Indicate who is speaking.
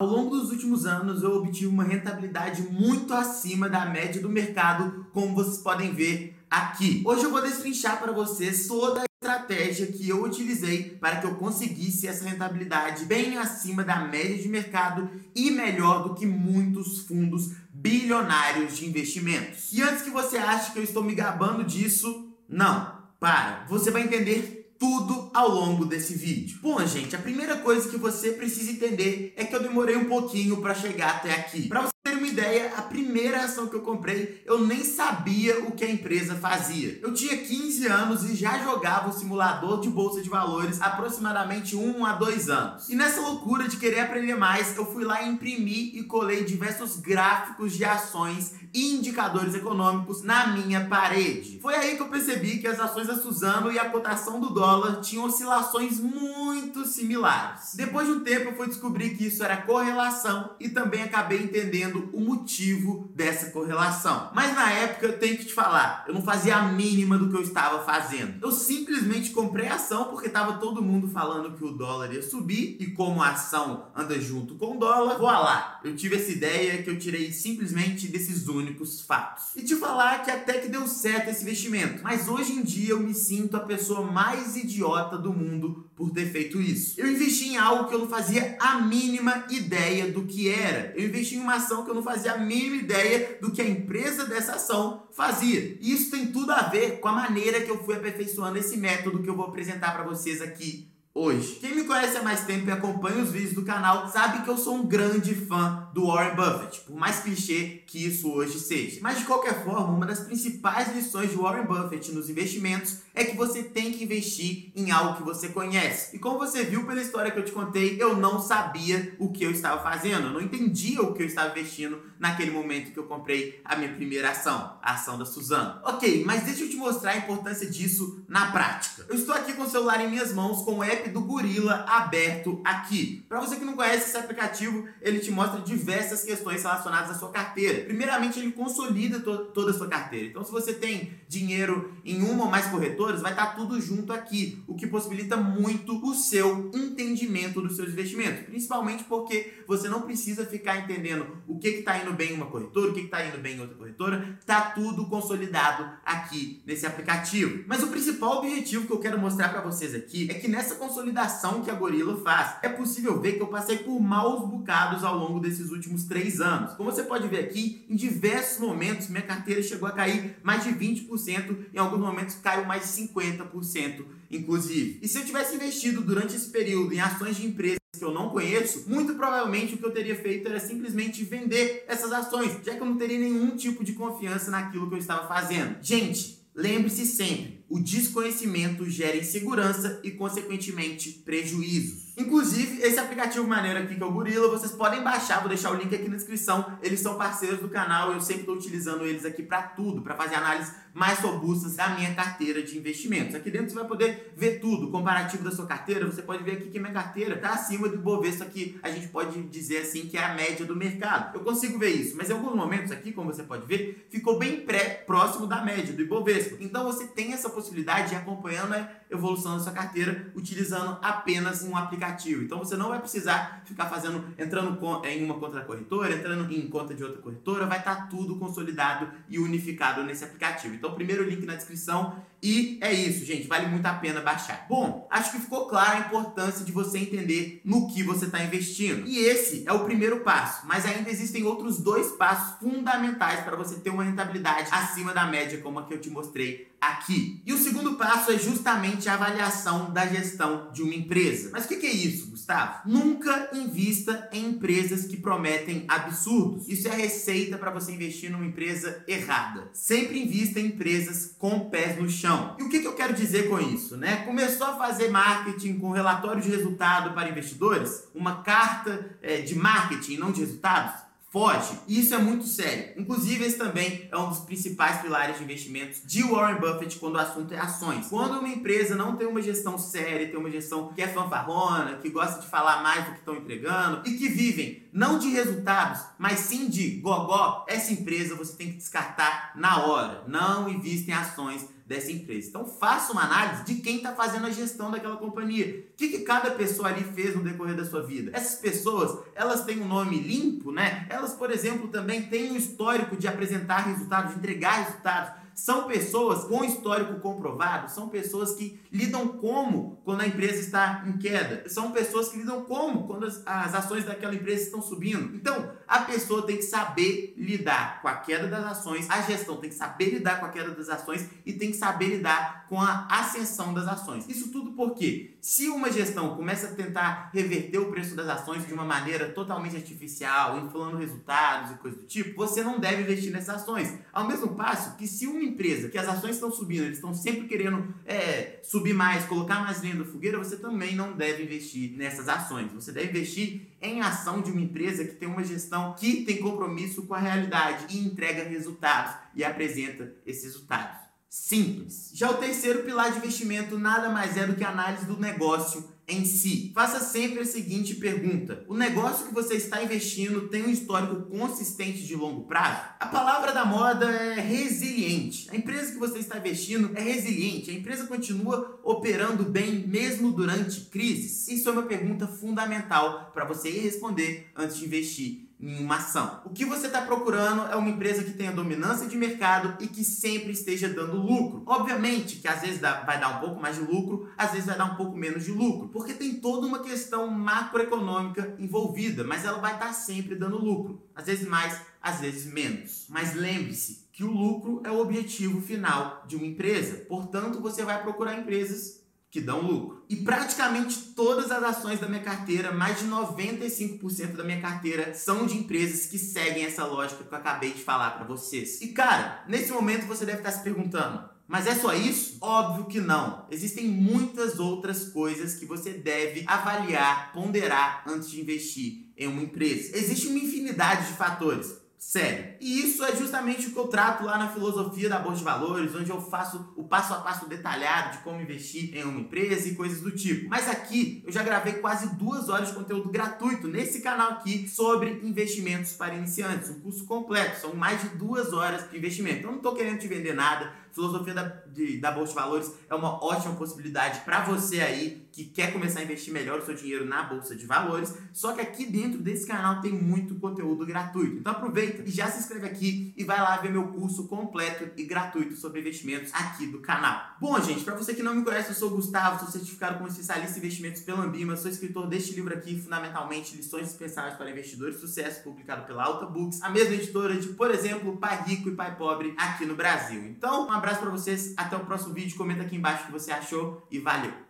Speaker 1: Ao longo dos últimos anos, eu obtive uma rentabilidade muito acima da média do mercado, como vocês podem ver aqui. Hoje eu vou destrinchar para vocês toda a estratégia que eu utilizei para que eu conseguisse essa rentabilidade bem acima da média de mercado e melhor do que muitos fundos bilionários de investimentos. E antes que você ache que eu estou me gabando disso, não, para. Você vai entender tudo ao longo desse vídeo. Bom, gente, a primeira coisa que você precisa entender é que eu demorei um pouquinho para chegar até aqui. Para você ter uma ideia, a primeira ação que eu comprei, eu nem sabia o que a empresa fazia. Eu tinha 15 anos e já jogava o simulador de bolsa de valores aproximadamente um a dois anos. E nessa loucura de querer aprender mais, eu fui lá imprimir e colei diversos gráficos de ações e indicadores econômicos na minha parede. Foi aí que eu percebi que as ações da Suzano e a cotação do dólar tinham oscilações muito similares. Depois de um tempo eu fui descobrir que isso era correlação e também acabei entendendo o motivo dessa correlação. Mas na época eu tenho que te falar, eu não fazia a mínima do que eu estava fazendo. Eu simplesmente comprei a ação porque estava todo mundo falando que o dólar ia subir e como a ação anda junto com o dólar, vou lá. Eu tive essa ideia que eu tirei simplesmente desses únicos fatos. E te falar que até que deu certo esse investimento, mas hoje em dia eu me sinto a pessoa mais idiota do mundo por ter feito isso. Eu investi em algo que eu não fazia a mínima ideia do que era. Eu investi em uma ação que eu não fazia a mínima ideia do que a empresa dessa ação fazia. E isso tem tudo a ver com a maneira que eu fui aperfeiçoando esse método que eu vou apresentar para vocês aqui hoje. Quem me conhece há mais tempo e acompanha os vídeos do canal sabe que eu sou um grande fã do Warren Buffett, por mais clichê que isso hoje seja. Mas de qualquer forma, uma das principais lições de Warren Buffett nos investimentos é que você tem que investir em algo que você conhece. E como você viu pela história que eu te contei, eu não sabia o que eu estava fazendo, eu não entendia o que eu estava investindo naquele momento que eu comprei a minha primeira ação, a ação da Suzano. Ok, mas deixa eu te mostrar a importância disso na prática. Eu estou aqui com o celular em minhas mãos com o app do Gorila aberto aqui. Para você que não conhece esse aplicativo, ele te mostra diversas questões relacionadas à sua carteira. Primeiramente, ele consolida to toda a sua carteira. Então, se você tem dinheiro em uma ou mais corretoras, vai estar tudo junto aqui, o que possibilita muito o seu entendimento dos seus investimentos. Principalmente porque você não precisa ficar entendendo o que está indo bem em uma corretora, o que está indo bem em outra corretora. Tá tudo consolidado aqui nesse aplicativo. Mas o principal objetivo que eu quero mostrar para vocês aqui é que nessa consolidação que a Gorila faz, é possível ver que eu passei por maus bocados ao longo desses últimos três anos. Como você pode ver aqui, em diversos momentos minha carteira chegou a cair mais de 20%, em alguns momentos caiu mais de 50%, inclusive. E se eu tivesse investido durante esse período em ações de empresas que eu não conheço, muito provavelmente o que eu teria feito era simplesmente vender essas ações, já que eu não teria nenhum tipo de confiança naquilo que eu estava fazendo. Gente, lembre-se sempre, o desconhecimento gera insegurança e, consequentemente, prejuízos. Inclusive, esse aplicativo maneiro aqui que é o Gorila, vocês podem baixar, vou deixar o link aqui na descrição. Eles são parceiros do canal, eu sempre estou utilizando eles aqui para tudo, para fazer análise mais robustas da minha carteira de investimentos. Aqui dentro você vai poder ver tudo, comparativo da sua carteira, você pode ver aqui que minha carteira está acima do Bovespa, que a gente pode dizer assim que é a média do mercado. Eu consigo ver isso, mas em alguns momentos aqui, como você pode ver, ficou bem pré, próximo da média do Ibovespa. Então você tem essa possibilidade de acompanhando a evolução da sua carteira utilizando apenas um aplicativo. Então você não vai precisar ficar fazendo, entrando em uma conta da corretora, entrando em conta de outra corretora, vai estar tá tudo consolidado e unificado nesse aplicativo. Então, primeiro link na descrição e é isso, gente, vale muito a pena baixar. Bom, acho que ficou clara a importância de você entender no que você está investindo. E esse é o primeiro passo, mas ainda existem outros dois passos fundamentais para você ter uma rentabilidade acima da média, como a que eu te mostrei aqui. E o segundo passo é justamente a avaliação da gestão de uma empresa. Mas o que é isso, Gustavo? Nunca invista em empresas que prometem absurdos. Isso é receita para você investir numa empresa errada. Sempre invista em empresas com pés no chão. E o que, que eu quero dizer com isso? Né? Começou a fazer marketing com relatório de resultado para investidores, uma carta é, de marketing, não de resultados? Foge. Isso é muito sério. Inclusive, esse também é um dos principais pilares de investimentos de Warren Buffett quando o assunto é ações. Quando uma empresa não tem uma gestão séria, tem uma gestão que é fanfarrona, que gosta de falar mais do que estão entregando e que vivem não de resultados, mas sim de gogó, essa empresa você tem que descartar na hora. Não invista em ações dessa empresa. Então faça uma análise de quem está fazendo a gestão daquela companhia. O que, que cada pessoa ali fez no decorrer da sua vida. Essas pessoas, elas têm um nome limpo, né? Elas, por exemplo, também têm um histórico de apresentar resultados, de entregar resultados são pessoas com histórico comprovado, são pessoas que lidam como quando a empresa está em queda, são pessoas que lidam como quando as, as ações daquela empresa estão subindo. Então, a pessoa tem que saber lidar com a queda das ações, a gestão tem que saber lidar com a queda das ações e tem que saber lidar com a ascensão das ações. Isso tudo porque se uma gestão começa a tentar reverter o preço das ações de uma maneira totalmente artificial, inflando resultados e coisas do tipo, você não deve investir nessas ações. Ao mesmo passo que se uma empresa que as ações estão subindo, eles estão sempre querendo é, subir mais, colocar mais lenha da fogueira, você também não deve investir nessas ações. Você deve investir em ação de uma empresa que tem uma gestão que tem compromisso com a realidade e entrega resultados e apresenta esses resultados. Simples. Já o terceiro pilar de investimento nada mais é do que a análise do negócio em si. Faça sempre a seguinte pergunta: o negócio que você está investindo tem um histórico consistente de longo prazo? A palavra da moda é resiliente. A empresa que você está investindo é resiliente. A empresa continua operando bem mesmo durante crises? Isso é uma pergunta fundamental para você responder antes de investir em uma ação. O que você está procurando é uma empresa que tenha dominância de mercado e que sempre esteja dando lucro. Obviamente que às vezes dá, vai dar um pouco mais de lucro, às vezes vai dar um pouco menos de lucro, porque tem toda uma questão macroeconômica envolvida, mas ela vai estar sempre dando lucro. Às vezes mais, às vezes menos. Mas lembre-se que o lucro é o objetivo final de uma empresa. Portanto, você vai procurar empresas que dão lucro. E praticamente todas as ações da minha carteira, mais de 95% da minha carteira, são de empresas que seguem essa lógica que eu acabei de falar para vocês. E cara, nesse momento você deve estar se perguntando: mas é só isso? Óbvio que não. Existem muitas outras coisas que você deve avaliar, ponderar antes de investir em uma empresa. Existe uma infinidade de fatores sério. E isso é justamente o que eu trato lá na filosofia da Bolsa de Valores, onde eu faço o passo a passo detalhado de como investir em uma empresa e coisas do tipo. Mas aqui eu já gravei quase duas horas de conteúdo gratuito nesse canal aqui sobre investimentos para iniciantes, um curso completo, são mais de duas horas de investimento. Eu não estou querendo te vender nada, filosofia da, de, da Bolsa de Valores é uma ótima possibilidade para você aí que quer começar a investir melhor o seu dinheiro na Bolsa de Valores. Só que aqui dentro desse canal tem muito conteúdo gratuito. Então aproveita e já se inscreve aqui e vai lá ver meu curso completo e gratuito sobre investimentos aqui do canal. Bom, gente, para você que não me conhece, eu sou o Gustavo, sou certificado como especialista em investimentos pela Ambima, sou escritor deste livro aqui, fundamentalmente Lições Dispensáveis para Investidores Sucesso, publicado pela Alta Books, a mesma editora de, por exemplo, Pai Rico e Pai Pobre aqui no Brasil. Então, abraço para vocês, até o próximo vídeo, comenta aqui embaixo o que você achou e valeu!